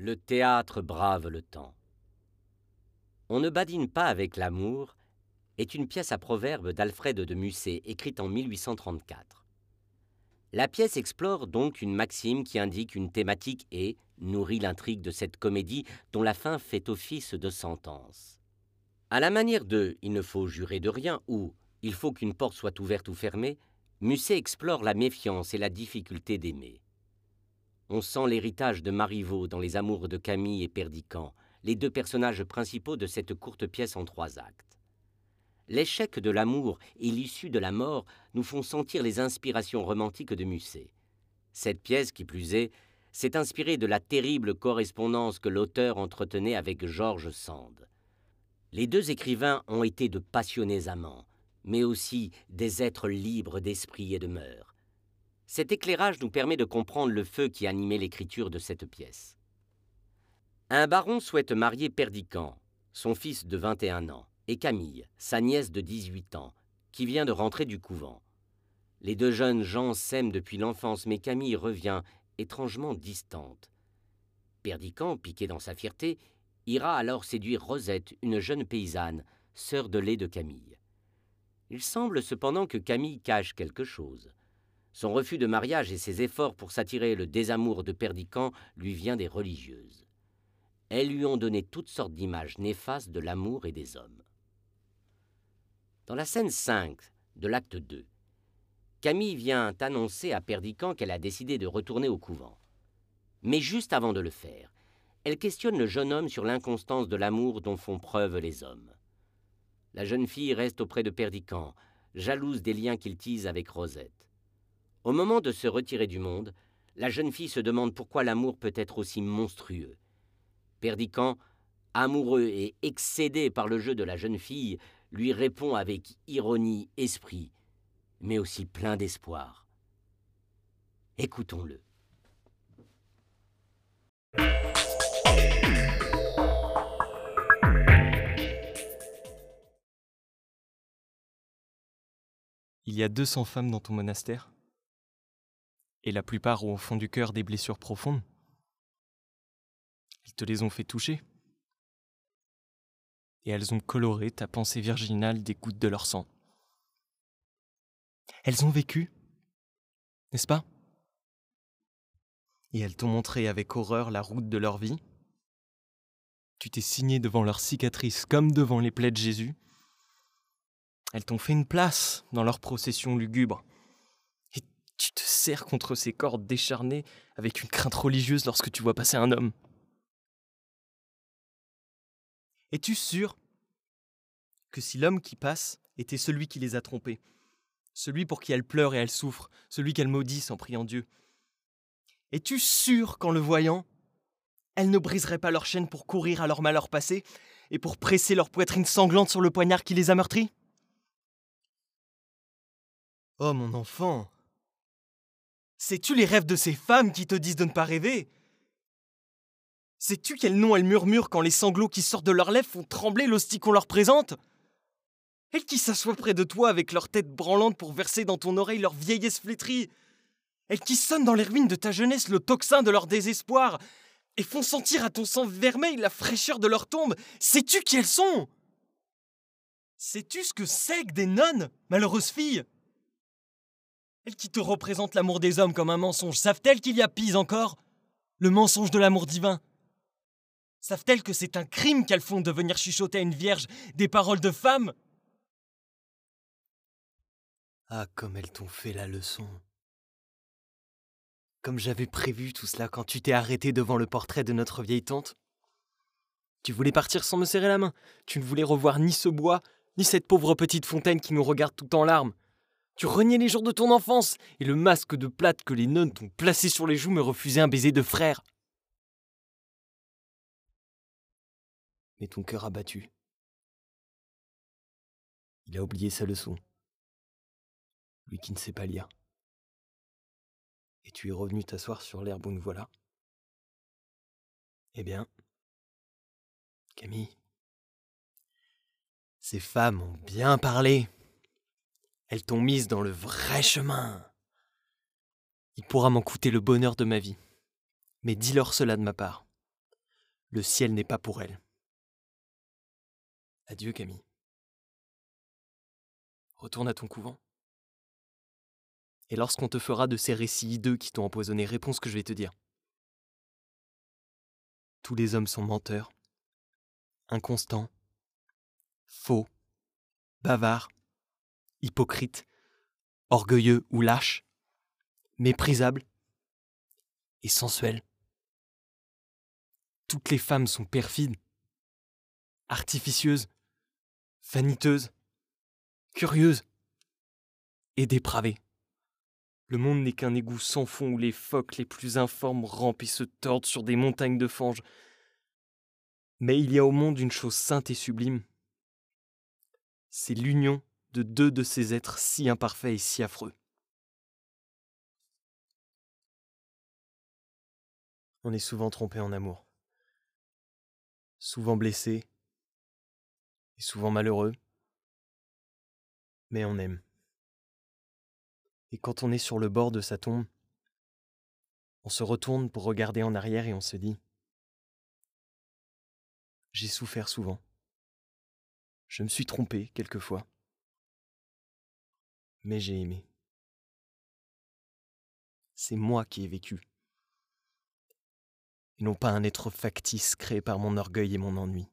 Le théâtre brave le temps. On ne badine pas avec l'amour est une pièce à proverbe d'Alfred de Musset, écrite en 1834. La pièce explore donc une maxime qui indique une thématique et nourrit l'intrigue de cette comédie dont la fin fait office de sentence. À la manière de Il ne faut jurer de rien ou Il faut qu'une porte soit ouverte ou fermée, Musset explore la méfiance et la difficulté d'aimer. On sent l'héritage de Marivaux dans les amours de Camille et Perdican, les deux personnages principaux de cette courte pièce en trois actes. L'échec de l'amour et l'issue de la mort nous font sentir les inspirations romantiques de Musset. Cette pièce, qui plus est, s'est inspirée de la terrible correspondance que l'auteur entretenait avec Georges Sand. Les deux écrivains ont été de passionnés amants, mais aussi des êtres libres d'esprit et de mœurs. Cet éclairage nous permet de comprendre le feu qui animait l'écriture de cette pièce. Un baron souhaite marier Perdican, son fils de 21 ans, et Camille, sa nièce de 18 ans, qui vient de rentrer du couvent. Les deux jeunes gens s'aiment depuis l'enfance, mais Camille revient étrangement distante. Perdican, piqué dans sa fierté, ira alors séduire Rosette, une jeune paysanne, sœur de lait de Camille. Il semble cependant que Camille cache quelque chose. Son refus de mariage et ses efforts pour s'attirer le désamour de Perdican lui vient des religieuses. Elles lui ont donné toutes sortes d'images néfastes de l'amour et des hommes. Dans la scène 5 de l'acte 2, Camille vient annoncer à Perdican qu'elle a décidé de retourner au couvent. Mais juste avant de le faire, elle questionne le jeune homme sur l'inconstance de l'amour dont font preuve les hommes. La jeune fille reste auprès de Perdican, jalouse des liens qu'il tise avec Rosette. Au moment de se retirer du monde, la jeune fille se demande pourquoi l'amour peut être aussi monstrueux. Perdican, amoureux et excédé par le jeu de la jeune fille, lui répond avec ironie, esprit, mais aussi plein d'espoir. Écoutons-le. Il y a 200 femmes dans ton monastère? Et la plupart ont au fond du cœur des blessures profondes. Ils te les ont fait toucher. Et elles ont coloré ta pensée virginale des gouttes de leur sang. Elles ont vécu, n'est-ce pas? Et elles t'ont montré avec horreur la route de leur vie. Tu t'es signé devant leurs cicatrices comme devant les plaies de Jésus. Elles t'ont fait une place dans leur procession lugubre. Tu te serres contre ces cordes décharnées avec une crainte religieuse lorsque tu vois passer un homme. Es-tu sûr que si l'homme qui passe était celui qui les a trompés, celui pour qui elles pleurent et elles souffrent, celui qu'elles maudissent en priant Dieu, es-tu sûr qu'en le voyant, elles ne briseraient pas leur chaîne pour courir à leur malheur passé et pour presser leur poitrine sanglante sur le poignard qui les a meurtris Oh mon enfant, Sais-tu les rêves de ces femmes qui te disent de ne pas rêver? Sais-tu quel nom elles murmurent quand les sanglots qui sortent de leurs lèvres font trembler l'hostie qu'on leur présente? Elles qui s'assoient près de toi avec leur tête branlante pour verser dans ton oreille leur vieillesse flétrie. Elles qui sonnent dans les ruines de ta jeunesse le tocsin de leur désespoir et font sentir à ton sang vermeil la fraîcheur de leur tombe. Sais-tu qui elles sont? Sais-tu ce que c'est que des nonnes, malheureuses filles? Elles qui te représentent l'amour des hommes comme un mensonge, savent-elles qu'il y a pis encore? Le mensonge de l'amour divin Savent-elles que c'est un crime qu'elles font de venir chuchoter à une vierge des paroles de femme Ah, comme elles t'ont fait la leçon. Comme j'avais prévu tout cela quand tu t'es arrêté devant le portrait de notre vieille tante. Tu voulais partir sans me serrer la main. Tu ne voulais revoir ni ce bois, ni cette pauvre petite fontaine qui nous regarde tout en larmes. Tu reniais les jours de ton enfance, et le masque de plate que les nonnes t'ont placé sur les joues me refusait un baiser de frère. Mais ton cœur a battu. Il a oublié sa leçon. Lui qui ne sait pas lire. Et tu es revenu t'asseoir sur l'herbe où nous voilà. Eh bien, Camille, ces femmes ont bien parlé. Elles t'ont mise dans le vrai chemin. Il pourra m'en coûter le bonheur de ma vie. Mais dis-leur cela de ma part. Le ciel n'est pas pour elle. Adieu, Camille. Retourne à ton couvent. Et lorsqu'on te fera de ces récits hideux qui t'ont empoisonné, réponds ce que je vais te dire. Tous les hommes sont menteurs, inconstants, faux, bavards, hypocrites, orgueilleux ou lâches, méprisables et sensuels. Toutes les femmes sont perfides, artificieuses, vaniteuses, curieuses et dépravées. Le monde n'est qu'un égout sans fond où les phoques les plus informes rampent et se tordent sur des montagnes de fange. Mais il y a au monde une chose sainte et sublime. C'est l'union de deux de ces êtres si imparfaits et si affreux. On est souvent trompé en amour, souvent blessé et souvent malheureux, mais on aime. Et quand on est sur le bord de sa tombe, on se retourne pour regarder en arrière et on se dit J'ai souffert souvent. Je me suis trompé quelquefois. Mais j'ai aimé. C'est moi qui ai vécu. Et non pas un être factice créé par mon orgueil et mon ennui.